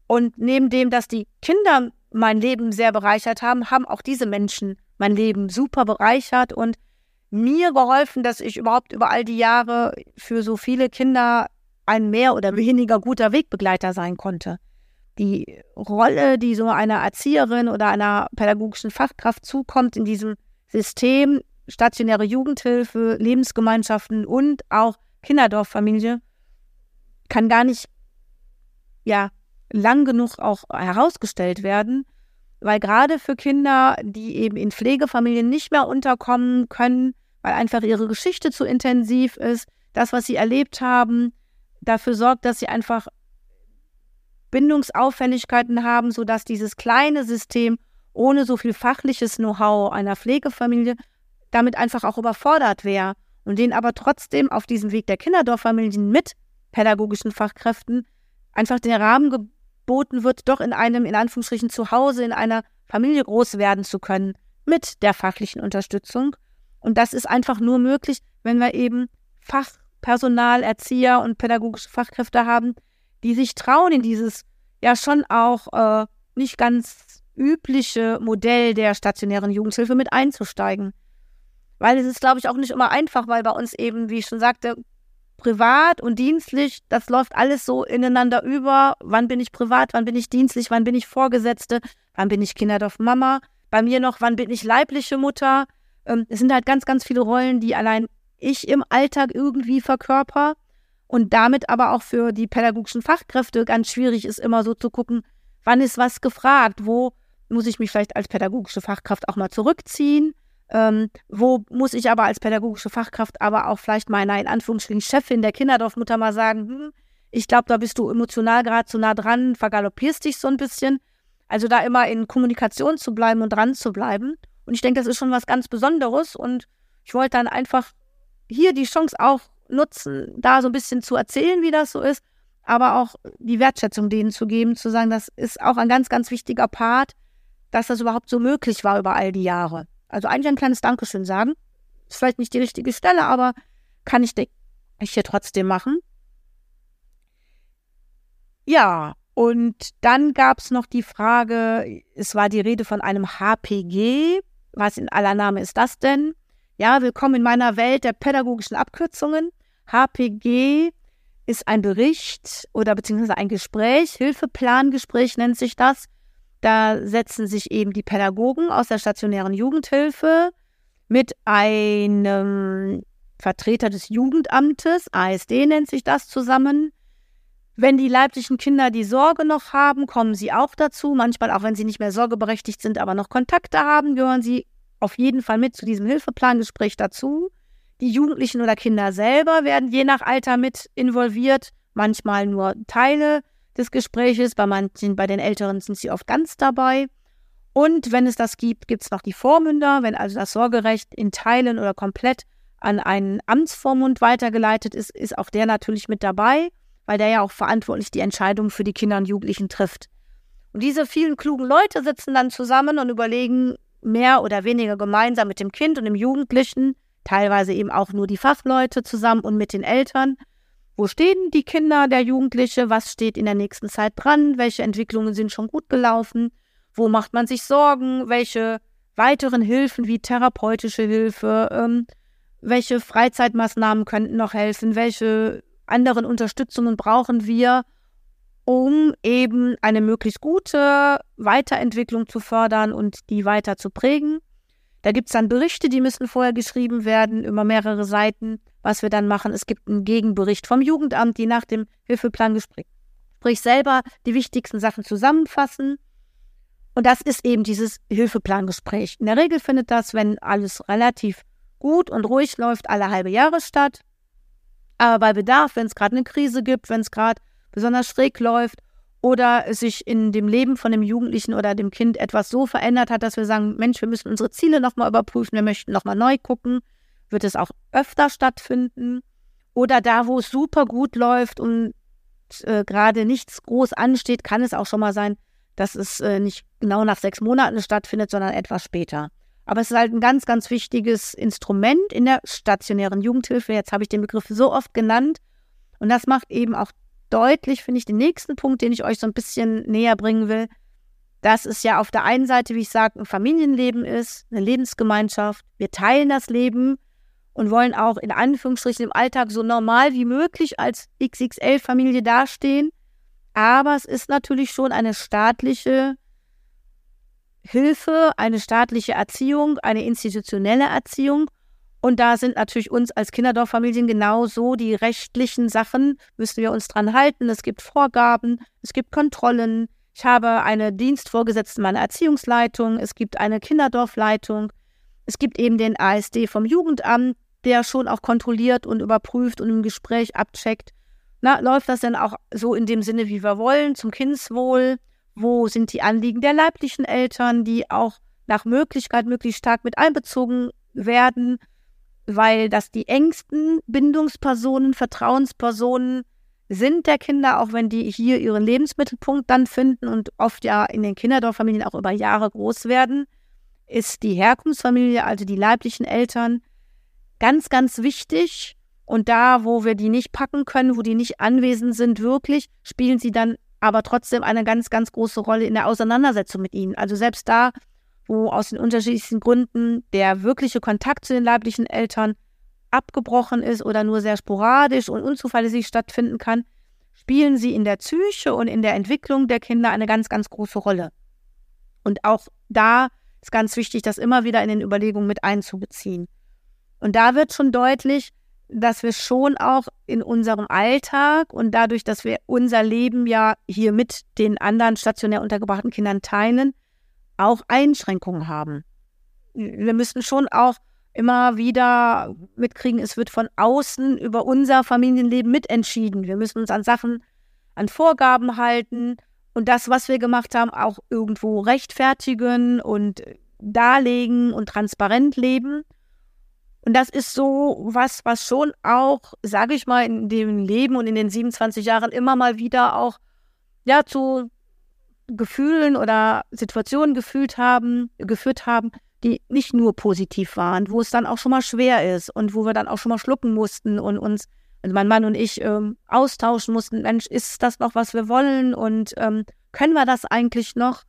[SPEAKER 2] Und neben dem, dass die Kinder mein Leben sehr bereichert haben, haben auch diese Menschen mein Leben super bereichert und mir geholfen, dass ich überhaupt über all die Jahre für so viele Kinder ein mehr oder weniger guter Wegbegleiter sein konnte die Rolle, die so einer Erzieherin oder einer pädagogischen Fachkraft zukommt in diesem System, stationäre Jugendhilfe, Lebensgemeinschaften und auch Kinderdorffamilie, kann gar nicht ja lang genug auch herausgestellt werden. weil gerade für Kinder, die eben in Pflegefamilien nicht mehr unterkommen können, weil einfach ihre Geschichte zu intensiv ist, das, was sie erlebt haben, dafür sorgt, dass sie einfach Bindungsauffälligkeiten haben, sodass dieses kleine System ohne so viel fachliches Know-how einer Pflegefamilie damit einfach auch überfordert wäre und denen aber trotzdem auf diesem Weg der Kinderdorffamilien mit pädagogischen Fachkräften einfach der Rahmen geboten wird, doch in einem, in Anführungsstrichen, Zuhause, in einer Familie groß werden zu können mit der fachlichen Unterstützung. Und das ist einfach nur möglich, wenn wir eben Fachpersonal, Erzieher und pädagogische Fachkräfte haben, die sich trauen, in dieses ja schon auch äh, nicht ganz übliche Modell der stationären Jugendhilfe mit einzusteigen. Weil es ist, glaube ich, auch nicht immer einfach, weil bei uns eben, wie ich schon sagte, privat und dienstlich, das läuft alles so ineinander über. Wann bin ich privat, wann bin ich dienstlich, wann bin ich Vorgesetzte, wann bin ich Kinderdorf-Mama, bei mir noch, wann bin ich leibliche Mutter. Ähm, es sind halt ganz, ganz viele Rollen, die allein ich im Alltag irgendwie verkörper und damit aber auch für die pädagogischen Fachkräfte ganz schwierig ist, immer so zu gucken, wann ist was gefragt, wo muss ich mich vielleicht als pädagogische Fachkraft auch mal zurückziehen, ähm, wo muss ich aber als pädagogische Fachkraft aber auch vielleicht meiner in Anführungsstrichen Chefin der Kinderdorfmutter mal sagen, hm, ich glaube, da bist du emotional gerade zu nah dran, vergaloppierst dich so ein bisschen. Also da immer in Kommunikation zu bleiben und dran zu bleiben. Und ich denke, das ist schon was ganz Besonderes. Und ich wollte dann einfach hier die Chance auch nutzen, da so ein bisschen zu erzählen, wie das so ist, aber auch die Wertschätzung denen zu geben, zu sagen, das ist auch ein ganz, ganz wichtiger Part, dass das überhaupt so möglich war über all die Jahre. Also eigentlich ein kleines Dankeschön sagen. Ist vielleicht nicht die richtige Stelle, aber kann ich, ich hier trotzdem machen. Ja, und dann gab es noch die Frage, es war die Rede von einem HPG. Was in aller Name ist das denn? Ja, willkommen in meiner Welt der pädagogischen Abkürzungen. HPG ist ein Bericht oder beziehungsweise ein Gespräch, Hilfeplangespräch nennt sich das. Da setzen sich eben die Pädagogen aus der stationären Jugendhilfe mit einem Vertreter des Jugendamtes, ASD nennt sich das, zusammen. Wenn die leiblichen Kinder die Sorge noch haben, kommen sie auch dazu. Manchmal, auch wenn sie nicht mehr sorgeberechtigt sind, aber noch Kontakte haben, gehören sie auf jeden Fall mit zu diesem Hilfeplangespräch dazu. Die Jugendlichen oder Kinder selber werden je nach Alter mit involviert, manchmal nur Teile des Gespräches, bei manchen, bei den Älteren sind sie oft ganz dabei. Und wenn es das gibt, gibt es noch die Vormünder, wenn also das Sorgerecht in Teilen oder komplett an einen Amtsvormund weitergeleitet ist, ist auch der natürlich mit dabei, weil der ja auch verantwortlich die Entscheidung für die Kinder und Jugendlichen trifft. Und diese vielen klugen Leute sitzen dann zusammen und überlegen mehr oder weniger gemeinsam mit dem Kind und dem Jugendlichen, teilweise eben auch nur die Fachleute zusammen und mit den Eltern. Wo stehen die Kinder, der Jugendliche? Was steht in der nächsten Zeit dran? Welche Entwicklungen sind schon gut gelaufen? Wo macht man sich Sorgen? Welche weiteren Hilfen wie therapeutische Hilfe? Ähm, welche Freizeitmaßnahmen könnten noch helfen? Welche anderen Unterstützungen brauchen wir, um eben eine möglichst gute Weiterentwicklung zu fördern und die weiter zu prägen? Da gibt es dann Berichte, die müssen vorher geschrieben werden, über mehrere Seiten. Was wir dann machen, es gibt einen Gegenbericht vom Jugendamt, die nach dem Hilfeplangespräch sprich selber die wichtigsten Sachen zusammenfassen. Und das ist eben dieses Hilfeplangespräch. In der Regel findet das, wenn alles relativ gut und ruhig läuft, alle halbe Jahre statt. Aber bei Bedarf, wenn es gerade eine Krise gibt, wenn es gerade besonders schräg läuft oder es sich in dem Leben von dem Jugendlichen oder dem Kind etwas so verändert hat, dass wir sagen, Mensch, wir müssen unsere Ziele nochmal überprüfen, wir möchten nochmal neu gucken, wird es auch öfter stattfinden. Oder da, wo es super gut läuft und äh, gerade nichts groß ansteht, kann es auch schon mal sein, dass es äh, nicht genau nach sechs Monaten stattfindet, sondern etwas später. Aber es ist halt ein ganz, ganz wichtiges Instrument in der stationären Jugendhilfe. Jetzt habe ich den Begriff so oft genannt. Und das macht eben auch deutlich, finde ich, den nächsten Punkt, den ich euch so ein bisschen näher bringen will, dass es ja auf der einen Seite, wie ich sage, ein Familienleben ist, eine Lebensgemeinschaft. Wir teilen das Leben und wollen auch in Anführungsstrichen im Alltag so normal wie möglich als XXL-Familie dastehen. Aber es ist natürlich schon eine staatliche Hilfe, eine staatliche Erziehung, eine institutionelle Erziehung. Und da sind natürlich uns als Kinderdorffamilien genauso die rechtlichen Sachen, müssen wir uns dran halten. Es gibt Vorgaben, es gibt Kontrollen, Ich habe eine Dienstvorgesetzte meiner Erziehungsleitung, es gibt eine Kinderdorfleitung, es gibt eben den ASD vom Jugendamt, der schon auch kontrolliert und überprüft und im Gespräch abcheckt. Na, läuft das denn auch so in dem Sinne, wie wir wollen, zum Kindeswohl? Wo sind die Anliegen der leiblichen Eltern, die auch nach Möglichkeit möglichst stark mit einbezogen werden, weil das die engsten Bindungspersonen, Vertrauenspersonen sind der Kinder, auch wenn die hier ihren Lebensmittelpunkt dann finden und oft ja in den Kinderdorffamilien auch über Jahre groß werden, ist die Herkunftsfamilie, also die leiblichen Eltern, ganz, ganz wichtig. Und da, wo wir die nicht packen können, wo die nicht anwesend sind, wirklich, spielen sie dann aber trotzdem eine ganz, ganz große Rolle in der Auseinandersetzung mit ihnen. Also selbst da, wo aus den unterschiedlichsten Gründen der wirkliche Kontakt zu den leiblichen Eltern abgebrochen ist oder nur sehr sporadisch und unzuverlässig stattfinden kann, spielen sie in der Psyche und in der Entwicklung der Kinder eine ganz, ganz große Rolle. Und auch da ist ganz wichtig, das immer wieder in den Überlegungen mit einzubeziehen. Und da wird schon deutlich, dass wir schon auch in unserem Alltag und dadurch, dass wir unser Leben ja hier mit den anderen stationär untergebrachten Kindern teilen, auch Einschränkungen haben. Wir müssen schon auch immer wieder mitkriegen, es wird von außen über unser Familienleben mitentschieden. Wir müssen uns an Sachen, an Vorgaben halten und das, was wir gemacht haben, auch irgendwo rechtfertigen und darlegen und transparent leben. Und das ist so was, was schon auch, sage ich mal, in dem Leben und in den 27 Jahren immer mal wieder auch ja zu Gefühlen oder Situationen gefühlt haben, geführt haben, die nicht nur positiv waren, wo es dann auch schon mal schwer ist und wo wir dann auch schon mal schlucken mussten und uns, also mein Mann und ich, ähm, austauschen mussten, Mensch, ist das noch, was wir wollen und ähm, können wir das eigentlich noch?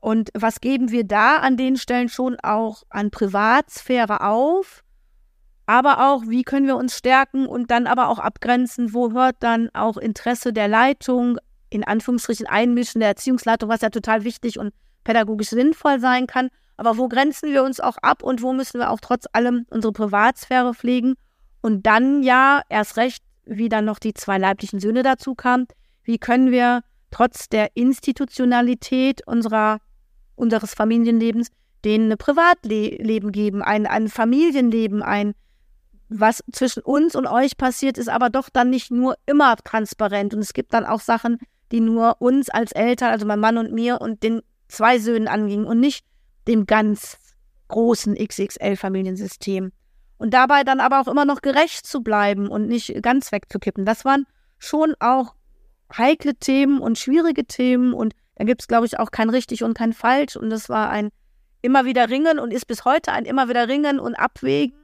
[SPEAKER 2] Und was geben wir da an den Stellen schon auch an Privatsphäre auf? Aber auch, wie können wir uns stärken und dann aber auch abgrenzen, wo hört dann auch Interesse der Leitung, in Anführungsstrichen Einmischen der Erziehungsleitung, was ja total wichtig und pädagogisch sinnvoll sein kann. Aber wo grenzen wir uns auch ab und wo müssen wir auch trotz allem unsere Privatsphäre pflegen? Und dann ja, erst recht, wie dann noch die zwei leiblichen Söhne dazu kamen, wie können wir trotz der Institutionalität unserer, unseres Familienlebens denen ein Privatleben geben, ein, ein Familienleben, ein, was zwischen uns und euch passiert, ist aber doch dann nicht nur immer transparent. Und es gibt dann auch Sachen, die nur uns als Eltern, also mein Mann und mir und den zwei Söhnen angingen und nicht dem ganz großen XXL-Familiensystem. Und dabei dann aber auch immer noch gerecht zu bleiben und nicht ganz wegzukippen. Das waren schon auch heikle Themen und schwierige Themen und da gibt es, glaube ich, auch kein richtig und kein falsch. Und das war ein immer wieder Ringen und ist bis heute ein immer wieder Ringen und Abwägen.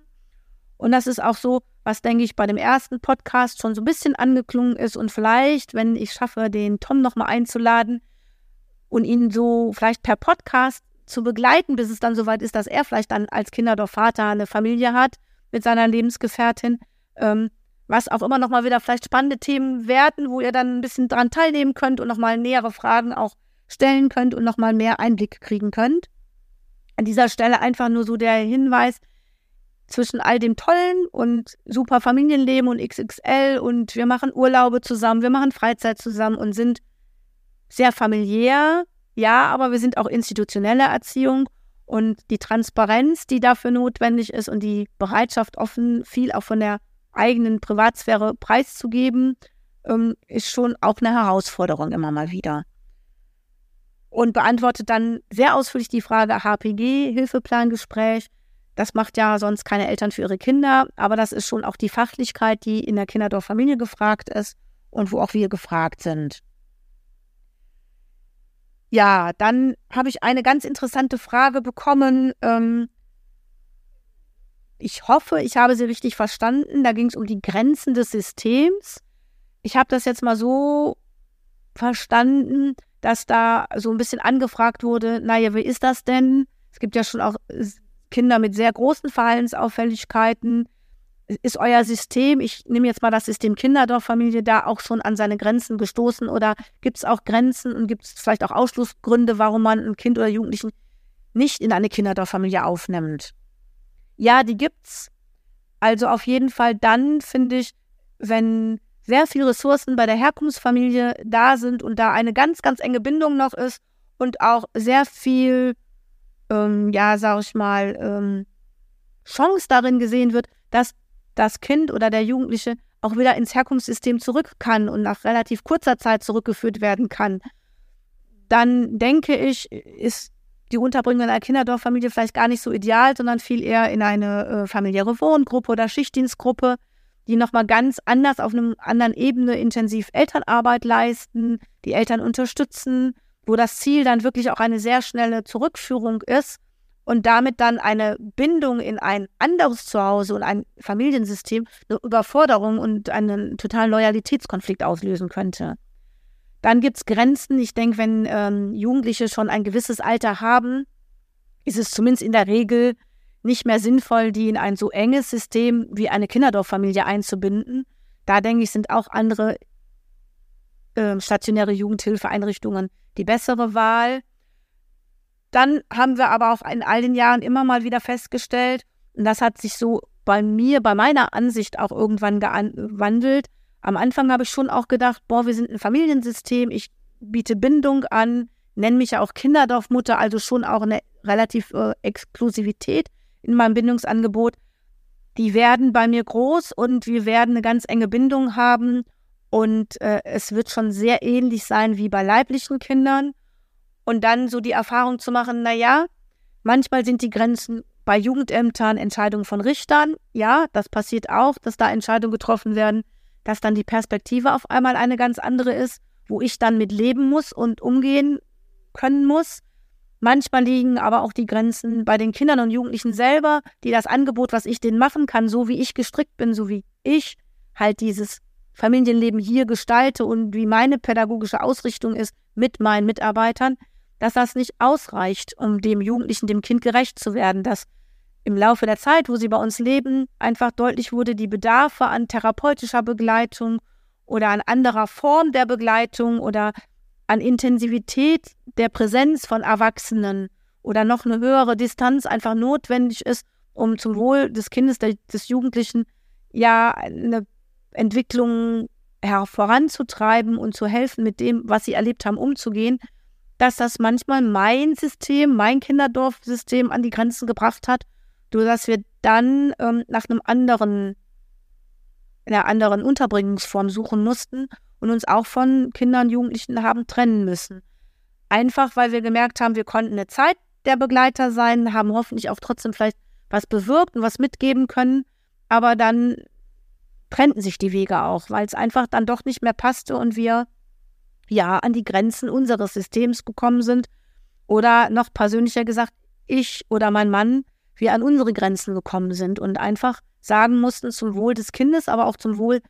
[SPEAKER 2] Und das ist auch so, was, denke ich, bei dem ersten Podcast schon so ein bisschen angeklungen ist. Und vielleicht, wenn ich schaffe, den Tom nochmal einzuladen und ihn so vielleicht per Podcast zu begleiten, bis es dann soweit ist, dass er vielleicht dann als Kinderdorfvater eine Familie hat mit seiner Lebensgefährtin, ähm, was auch immer nochmal wieder vielleicht spannende Themen werden, wo ihr dann ein bisschen dran teilnehmen könnt und nochmal nähere Fragen auch stellen könnt und nochmal mehr Einblick kriegen könnt. An dieser Stelle einfach nur so der Hinweis, zwischen all dem Tollen und super Familienleben und XXL und wir machen Urlaube zusammen, wir machen Freizeit zusammen und sind sehr familiär, ja, aber wir sind auch institutionelle Erziehung und die Transparenz, die dafür notwendig ist und die Bereitschaft, offen viel auch von der eigenen Privatsphäre preiszugeben, ähm, ist schon auch eine Herausforderung immer mal wieder. Und beantwortet dann sehr ausführlich die Frage HPG, Hilfeplangespräch. Das macht ja sonst keine Eltern für ihre Kinder, aber das ist schon auch die Fachlichkeit, die in der Kinderdorffamilie gefragt ist und wo auch wir gefragt sind. Ja, dann habe ich eine ganz interessante Frage bekommen. Ähm, ich hoffe, ich habe sie richtig verstanden. Da ging es um die Grenzen des Systems. Ich habe das jetzt mal so verstanden, dass da so ein bisschen angefragt wurde, naja, wie ist das denn? Es gibt ja schon auch Kinder mit sehr großen Verhaltensauffälligkeiten. Ist euer System, ich nehme jetzt mal das System Kinderdorffamilie, da auch schon an seine Grenzen gestoßen oder gibt es auch Grenzen und gibt es vielleicht auch Ausschlussgründe, warum man ein Kind oder Jugendlichen nicht in eine Kinderdorffamilie aufnimmt? Ja, die gibt's. Also auf jeden Fall dann, finde ich, wenn sehr viele Ressourcen bei der Herkunftsfamilie da sind und da eine ganz, ganz enge Bindung noch ist und auch sehr viel, ähm, ja, sag ich mal, ähm, Chance darin gesehen wird, dass das Kind oder der Jugendliche auch wieder ins Herkunftssystem zurück kann und nach relativ kurzer Zeit zurückgeführt werden kann, dann denke ich, ist die Unterbringung in einer Kinderdorffamilie vielleicht gar nicht so ideal, sondern viel eher in eine äh, familiäre Wohngruppe oder Schichtdienstgruppe, die nochmal ganz anders auf einer anderen Ebene intensiv Elternarbeit leisten, die Eltern unterstützen, wo das Ziel dann wirklich auch eine sehr schnelle Zurückführung ist und damit dann eine Bindung in ein anderes Zuhause und ein Familiensystem eine Überforderung und einen totalen Loyalitätskonflikt auslösen könnte. Dann gibt es Grenzen. Ich denke, wenn ähm, Jugendliche schon ein gewisses Alter haben, ist es zumindest in der Regel nicht mehr sinnvoll, die in ein so enges System wie eine Kinderdorffamilie einzubinden. Da denke ich, sind auch andere äh, stationäre Jugendhilfeeinrichtungen die bessere Wahl. Dann haben wir aber auch in all den Jahren immer mal wieder festgestellt, und das hat sich so bei mir, bei meiner Ansicht auch irgendwann gewandelt, am Anfang habe ich schon auch gedacht, boah, wir sind ein Familiensystem, ich biete Bindung an, nenne mich ja auch Kinderdorfmutter, also schon auch eine relativ äh, Exklusivität in meinem Bindungsangebot. Die werden bei mir groß und wir werden eine ganz enge Bindung haben und äh, es wird schon sehr ähnlich sein wie bei leiblichen Kindern. Und dann so die Erfahrung zu machen, naja, manchmal sind die Grenzen bei Jugendämtern Entscheidungen von Richtern. Ja, das passiert auch, dass da Entscheidungen getroffen werden dass dann die Perspektive auf einmal eine ganz andere ist, wo ich dann mit leben muss und umgehen können muss. Manchmal liegen aber auch die Grenzen bei den Kindern und Jugendlichen selber, die das Angebot, was ich denen machen kann, so wie ich gestrickt bin, so wie ich halt dieses Familienleben hier gestalte und wie meine pädagogische Ausrichtung ist mit meinen Mitarbeitern, dass das nicht ausreicht, um dem Jugendlichen, dem Kind gerecht zu werden, dass im Laufe der Zeit, wo sie bei uns leben, einfach deutlich wurde, die Bedarfe an therapeutischer Begleitung oder an anderer Form der Begleitung oder an Intensivität der Präsenz von Erwachsenen oder noch eine höhere Distanz einfach notwendig ist, um zum Wohl des Kindes, des Jugendlichen, ja, eine Entwicklung voranzutreiben und zu helfen, mit dem, was sie erlebt haben, umzugehen, dass das manchmal mein System, mein Kinderdorfsystem an die Grenzen gebracht hat dass wir dann ähm, nach einem anderen, einer anderen Unterbringungsform suchen mussten und uns auch von Kindern und Jugendlichen haben trennen müssen. Einfach, weil wir gemerkt haben, wir konnten eine Zeit der Begleiter sein, haben hoffentlich auch trotzdem vielleicht was bewirkt und was mitgeben können, aber dann trennten sich die Wege auch, weil es einfach dann doch nicht mehr passte und wir ja an die Grenzen unseres Systems gekommen sind oder noch persönlicher gesagt, ich oder mein Mann wir an unsere Grenzen gekommen sind und einfach sagen mussten, zum Wohl des Kindes, aber auch zum Wohl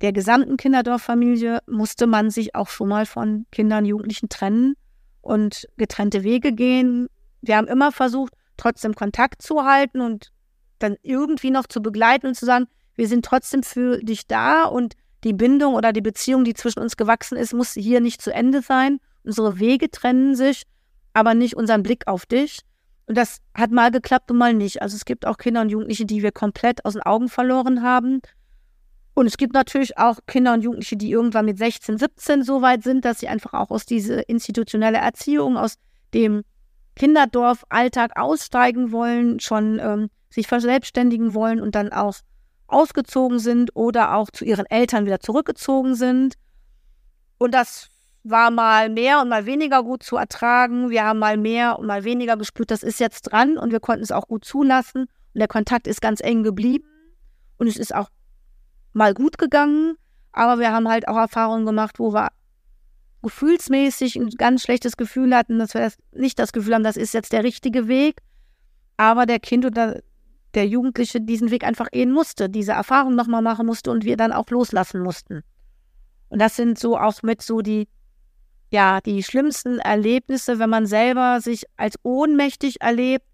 [SPEAKER 2] der gesamten Kinderdorffamilie musste man sich auch schon mal von Kindern, Jugendlichen trennen und getrennte Wege gehen. Wir haben immer versucht, trotzdem Kontakt zu halten und dann irgendwie noch zu begleiten und zu sagen, wir sind trotzdem für dich da und die Bindung oder die Beziehung, die zwischen uns gewachsen ist, muss hier nicht zu Ende sein. Unsere Wege trennen sich, aber nicht unseren Blick auf dich. Und das hat mal geklappt und mal nicht. Also es gibt auch Kinder und Jugendliche, die wir komplett aus den Augen verloren haben. Und es gibt natürlich auch Kinder und Jugendliche, die irgendwann mit 16, 17 so weit sind, dass sie einfach auch aus dieser institutionellen Erziehung, aus dem Kinderdorf-Alltag aussteigen wollen, schon ähm, sich verselbstständigen wollen und dann auch ausgezogen sind oder auch zu ihren Eltern wieder zurückgezogen sind. Und das war mal mehr und mal weniger gut zu ertragen. Wir haben mal mehr und mal weniger gespürt, das ist jetzt dran und wir konnten es auch gut zulassen. Und der Kontakt ist ganz eng geblieben und es ist auch mal gut gegangen. Aber wir haben halt auch Erfahrungen gemacht, wo wir gefühlsmäßig ein ganz schlechtes Gefühl hatten, dass wir nicht das Gefühl haben, das ist jetzt der richtige Weg. Aber der Kind oder der Jugendliche diesen Weg einfach gehen musste, diese Erfahrung nochmal machen musste und wir dann auch loslassen mussten. Und das sind so auch mit so die ja, die schlimmsten Erlebnisse, wenn man selber sich als ohnmächtig erlebt,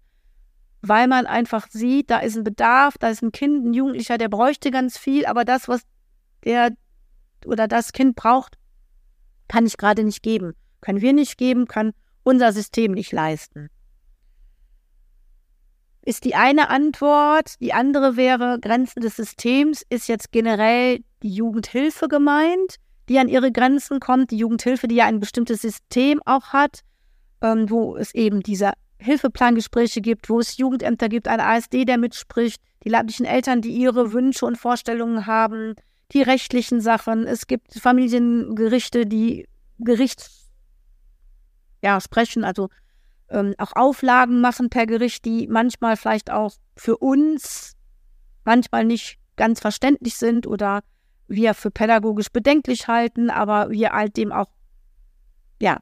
[SPEAKER 2] weil man einfach sieht, da ist ein Bedarf, da ist ein Kind, ein Jugendlicher, der bräuchte ganz viel, aber das, was der oder das Kind braucht, kann ich gerade nicht geben. Können wir nicht geben, kann unser System nicht leisten. Ist die eine Antwort. Die andere wäre, Grenzen des Systems ist jetzt generell die Jugendhilfe gemeint, die an ihre Grenzen kommt. Die Jugendhilfe, die ja ein bestimmtes System auch hat, ähm, wo es eben diese Hilfeplangespräche gibt, wo es Jugendämter gibt, ein ASD, der mitspricht, die leiblichen Eltern, die ihre Wünsche und Vorstellungen haben, die rechtlichen Sachen. Es gibt Familiengerichte, die Gerichts ja, sprechen, also ähm, auch Auflagen machen per Gericht, die manchmal vielleicht auch für uns manchmal nicht ganz verständlich sind oder wir für pädagogisch bedenklich halten, aber wir halt dem auch ja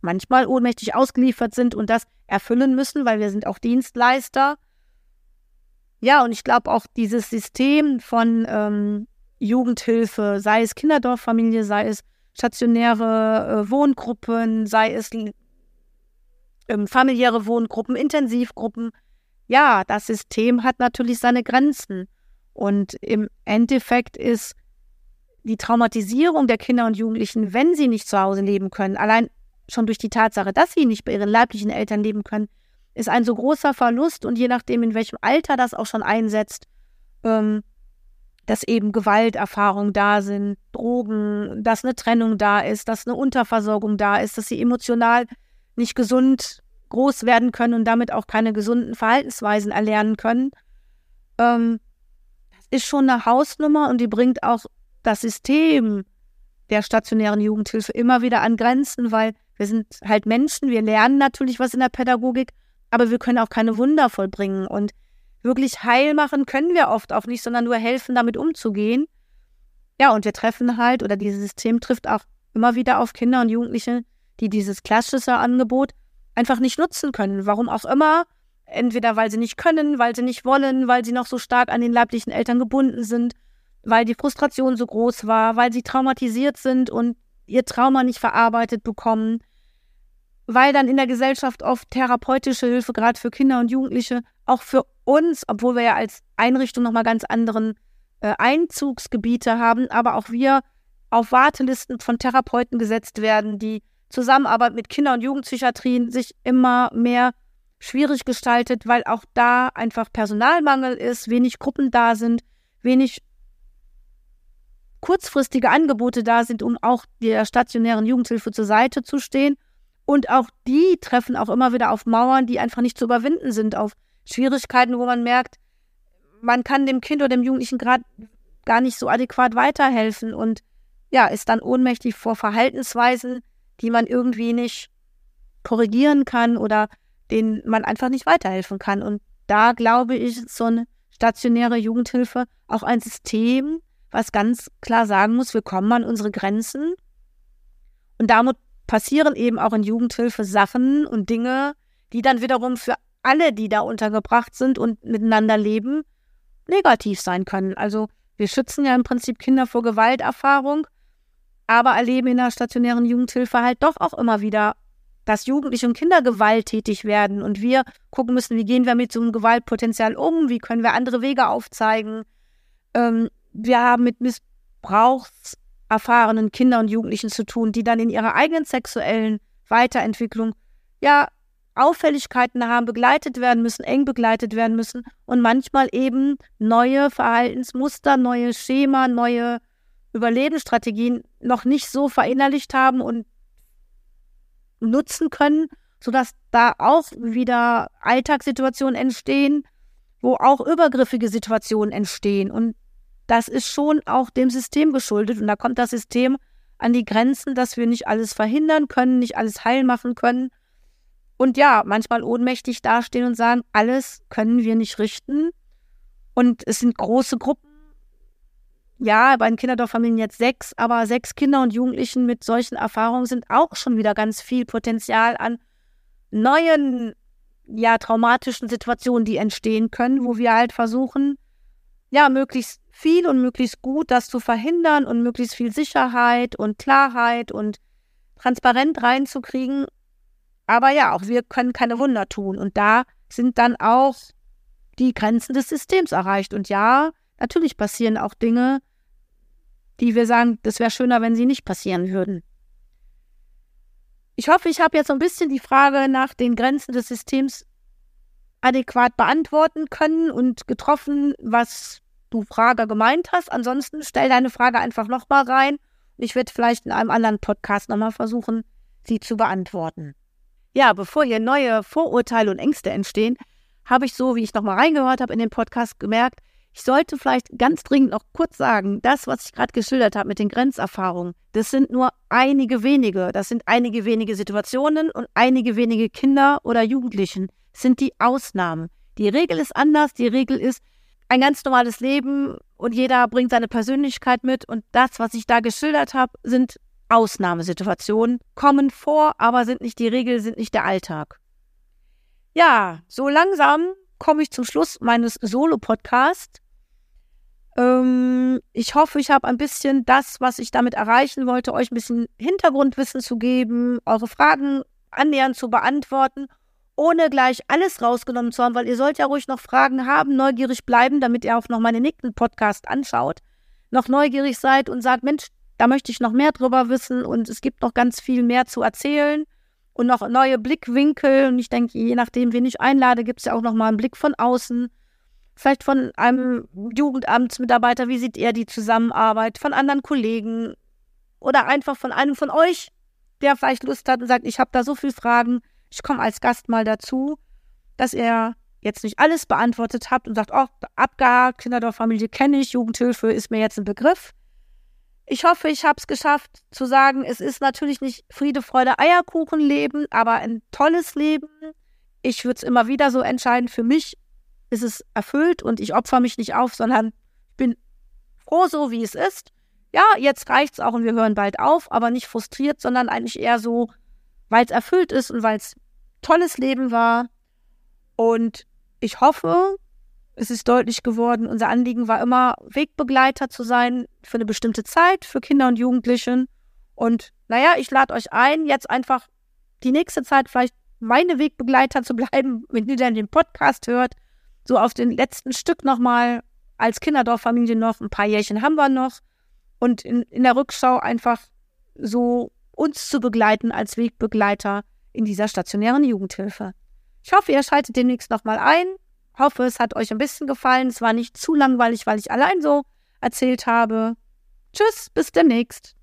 [SPEAKER 2] manchmal ohnmächtig ausgeliefert sind und das erfüllen müssen, weil wir sind auch Dienstleister. Ja, und ich glaube auch dieses System von ähm, Jugendhilfe, sei es Kinderdorffamilie, sei es stationäre äh, Wohngruppen, sei es ähm, familiäre Wohngruppen, Intensivgruppen. Ja, das System hat natürlich seine Grenzen. Und im Endeffekt ist die Traumatisierung der Kinder und Jugendlichen, wenn sie nicht zu Hause leben können, allein schon durch die Tatsache, dass sie nicht bei ihren leiblichen Eltern leben können, ist ein so großer Verlust. Und je nachdem, in welchem Alter das auch schon einsetzt, ähm, dass eben Gewalterfahrungen da sind, Drogen, dass eine Trennung da ist, dass eine Unterversorgung da ist, dass sie emotional nicht gesund groß werden können und damit auch keine gesunden Verhaltensweisen erlernen können. Ähm, das ist schon eine Hausnummer und die bringt auch das System der stationären Jugendhilfe immer wieder an Grenzen, weil wir sind halt Menschen, wir lernen natürlich was in der Pädagogik, aber wir können auch keine Wunder vollbringen und wirklich heil machen können wir oft auch nicht, sondern nur helfen, damit umzugehen. Ja, und wir treffen halt, oder dieses System trifft auch immer wieder auf Kinder und Jugendliche, die dieses klassische Angebot einfach nicht nutzen können. Warum auch immer. Entweder weil sie nicht können, weil sie nicht wollen, weil sie noch so stark an den leiblichen Eltern gebunden sind, weil die Frustration so groß war, weil sie traumatisiert sind und ihr Trauma nicht verarbeitet bekommen, weil dann in der Gesellschaft oft therapeutische Hilfe, gerade für Kinder und Jugendliche, auch für uns, obwohl wir ja als Einrichtung nochmal ganz anderen äh, Einzugsgebiete haben, aber auch wir auf Wartelisten von Therapeuten gesetzt werden, die Zusammenarbeit mit Kinder- und Jugendpsychiatrien sich immer mehr schwierig gestaltet, weil auch da einfach Personalmangel ist, wenig Gruppen da sind, wenig kurzfristige Angebote da sind, um auch der stationären Jugendhilfe zur Seite zu stehen. Und auch die treffen auch immer wieder auf Mauern, die einfach nicht zu überwinden sind, auf Schwierigkeiten, wo man merkt, man kann dem Kind oder dem Jugendlichen gerade gar nicht so adäquat weiterhelfen und ja, ist dann ohnmächtig vor Verhaltensweisen, die man irgendwie nicht korrigieren kann oder denen man einfach nicht weiterhelfen kann. Und da glaube ich, ist so eine stationäre Jugendhilfe auch ein System, was ganz klar sagen muss, wir kommen an unsere Grenzen. Und damit passieren eben auch in Jugendhilfe Sachen und Dinge, die dann wiederum für alle, die da untergebracht sind und miteinander leben, negativ sein können. Also wir schützen ja im Prinzip Kinder vor Gewalterfahrung aber erleben in der stationären Jugendhilfe halt doch auch immer wieder, dass Jugendliche und Kinder gewalttätig werden und wir gucken müssen, wie gehen wir mit so einem Gewaltpotenzial um, wie können wir andere Wege aufzeigen. Ähm, wir haben mit missbrauchserfahrenen Kindern und Jugendlichen zu tun, die dann in ihrer eigenen sexuellen Weiterentwicklung ja Auffälligkeiten haben, begleitet werden müssen, eng begleitet werden müssen und manchmal eben neue Verhaltensmuster, neue Schema, neue Überlebensstrategien noch nicht so verinnerlicht haben und nutzen können, sodass da auch wieder Alltagssituationen entstehen, wo auch übergriffige Situationen entstehen. Und das ist schon auch dem System geschuldet. Und da kommt das System an die Grenzen, dass wir nicht alles verhindern können, nicht alles heil machen können. Und ja, manchmal ohnmächtig dastehen und sagen, alles können wir nicht richten. Und es sind große Gruppen ja, bei den Kinderdorffamilien jetzt sechs, aber sechs Kinder und Jugendlichen mit solchen Erfahrungen sind auch schon wieder ganz viel Potenzial an neuen, ja, traumatischen Situationen, die entstehen können, wo wir halt versuchen, ja, möglichst viel und möglichst gut das zu verhindern und möglichst viel Sicherheit und Klarheit und transparent reinzukriegen. Aber ja, auch wir können keine Wunder tun. Und da sind dann auch die Grenzen des Systems erreicht. Und ja, natürlich passieren auch Dinge, die wir sagen, das wäre schöner, wenn sie nicht passieren würden. Ich hoffe, ich habe jetzt so ein bisschen die Frage nach den Grenzen des Systems adäquat beantworten können und getroffen, was du Frage gemeint hast. Ansonsten stell deine Frage einfach nochmal rein. Ich werde vielleicht in einem anderen Podcast nochmal versuchen, sie zu beantworten. Ja, bevor hier neue Vorurteile und Ängste entstehen, habe ich so, wie ich nochmal reingehört habe in den Podcast, gemerkt, ich sollte vielleicht ganz dringend noch kurz sagen, das, was ich gerade geschildert habe mit den Grenzerfahrungen, das sind nur einige wenige. Das sind einige wenige Situationen und einige wenige Kinder oder Jugendlichen. Sind die Ausnahmen. Die Regel ist anders. Die Regel ist ein ganz normales Leben und jeder bringt seine Persönlichkeit mit. Und das, was ich da geschildert habe, sind Ausnahmesituationen, kommen vor, aber sind nicht die Regel, sind nicht der Alltag. Ja, so langsam komme ich zum Schluss meines Solo-Podcasts. Ähm, ich hoffe, ich habe ein bisschen das, was ich damit erreichen wollte, euch ein bisschen Hintergrundwissen zu geben, eure Fragen annähernd zu beantworten, ohne gleich alles rausgenommen zu haben, weil ihr sollt ja ruhig noch Fragen haben, neugierig bleiben, damit ihr auch noch meinen nächsten Podcast anschaut, noch neugierig seid und sagt, Mensch, da möchte ich noch mehr drüber wissen und es gibt noch ganz viel mehr zu erzählen und noch neue Blickwinkel. Und ich denke, je nachdem, wen ich einlade, gibt es ja auch noch mal einen Blick von außen. Vielleicht von einem Jugendamtsmitarbeiter, wie sieht er die Zusammenarbeit, von anderen Kollegen oder einfach von einem von euch, der vielleicht Lust hat und sagt, ich habe da so viele Fragen, ich komme als Gast mal dazu, dass er jetzt nicht alles beantwortet hat und sagt, oh, Abgehakt, Kinderdorffamilie kenne ich, Jugendhilfe ist mir jetzt ein Begriff. Ich hoffe, ich habe es geschafft zu sagen, es ist natürlich nicht Friede, Freude, Eierkuchenleben, aber ein tolles Leben. Ich würde es immer wieder so entscheiden. Für mich ist es erfüllt und ich opfer mich nicht auf, sondern ich bin froh so, wie es ist. Ja, jetzt reicht's auch und wir hören bald auf, aber nicht frustriert, sondern eigentlich eher so, weil es erfüllt ist und weil es tolles Leben war. Und ich hoffe, es ist deutlich geworden, unser Anliegen war immer, Wegbegleiter zu sein für eine bestimmte Zeit, für Kinder und Jugendliche. Und naja, ich lade euch ein, jetzt einfach die nächste Zeit vielleicht meine Wegbegleiter zu bleiben, wenn ihr dann den Podcast hört. So auf den letzten Stück nochmal als Kinderdorffamilie noch, ein paar Jährchen haben wir noch. Und in, in der Rückschau einfach so uns zu begleiten als Wegbegleiter in dieser stationären Jugendhilfe. Ich hoffe, ihr schaltet demnächst nochmal ein hoffe, es hat euch ein bisschen gefallen. Es war nicht zu langweilig, weil ich allein so erzählt habe. Tschüss, bis demnächst.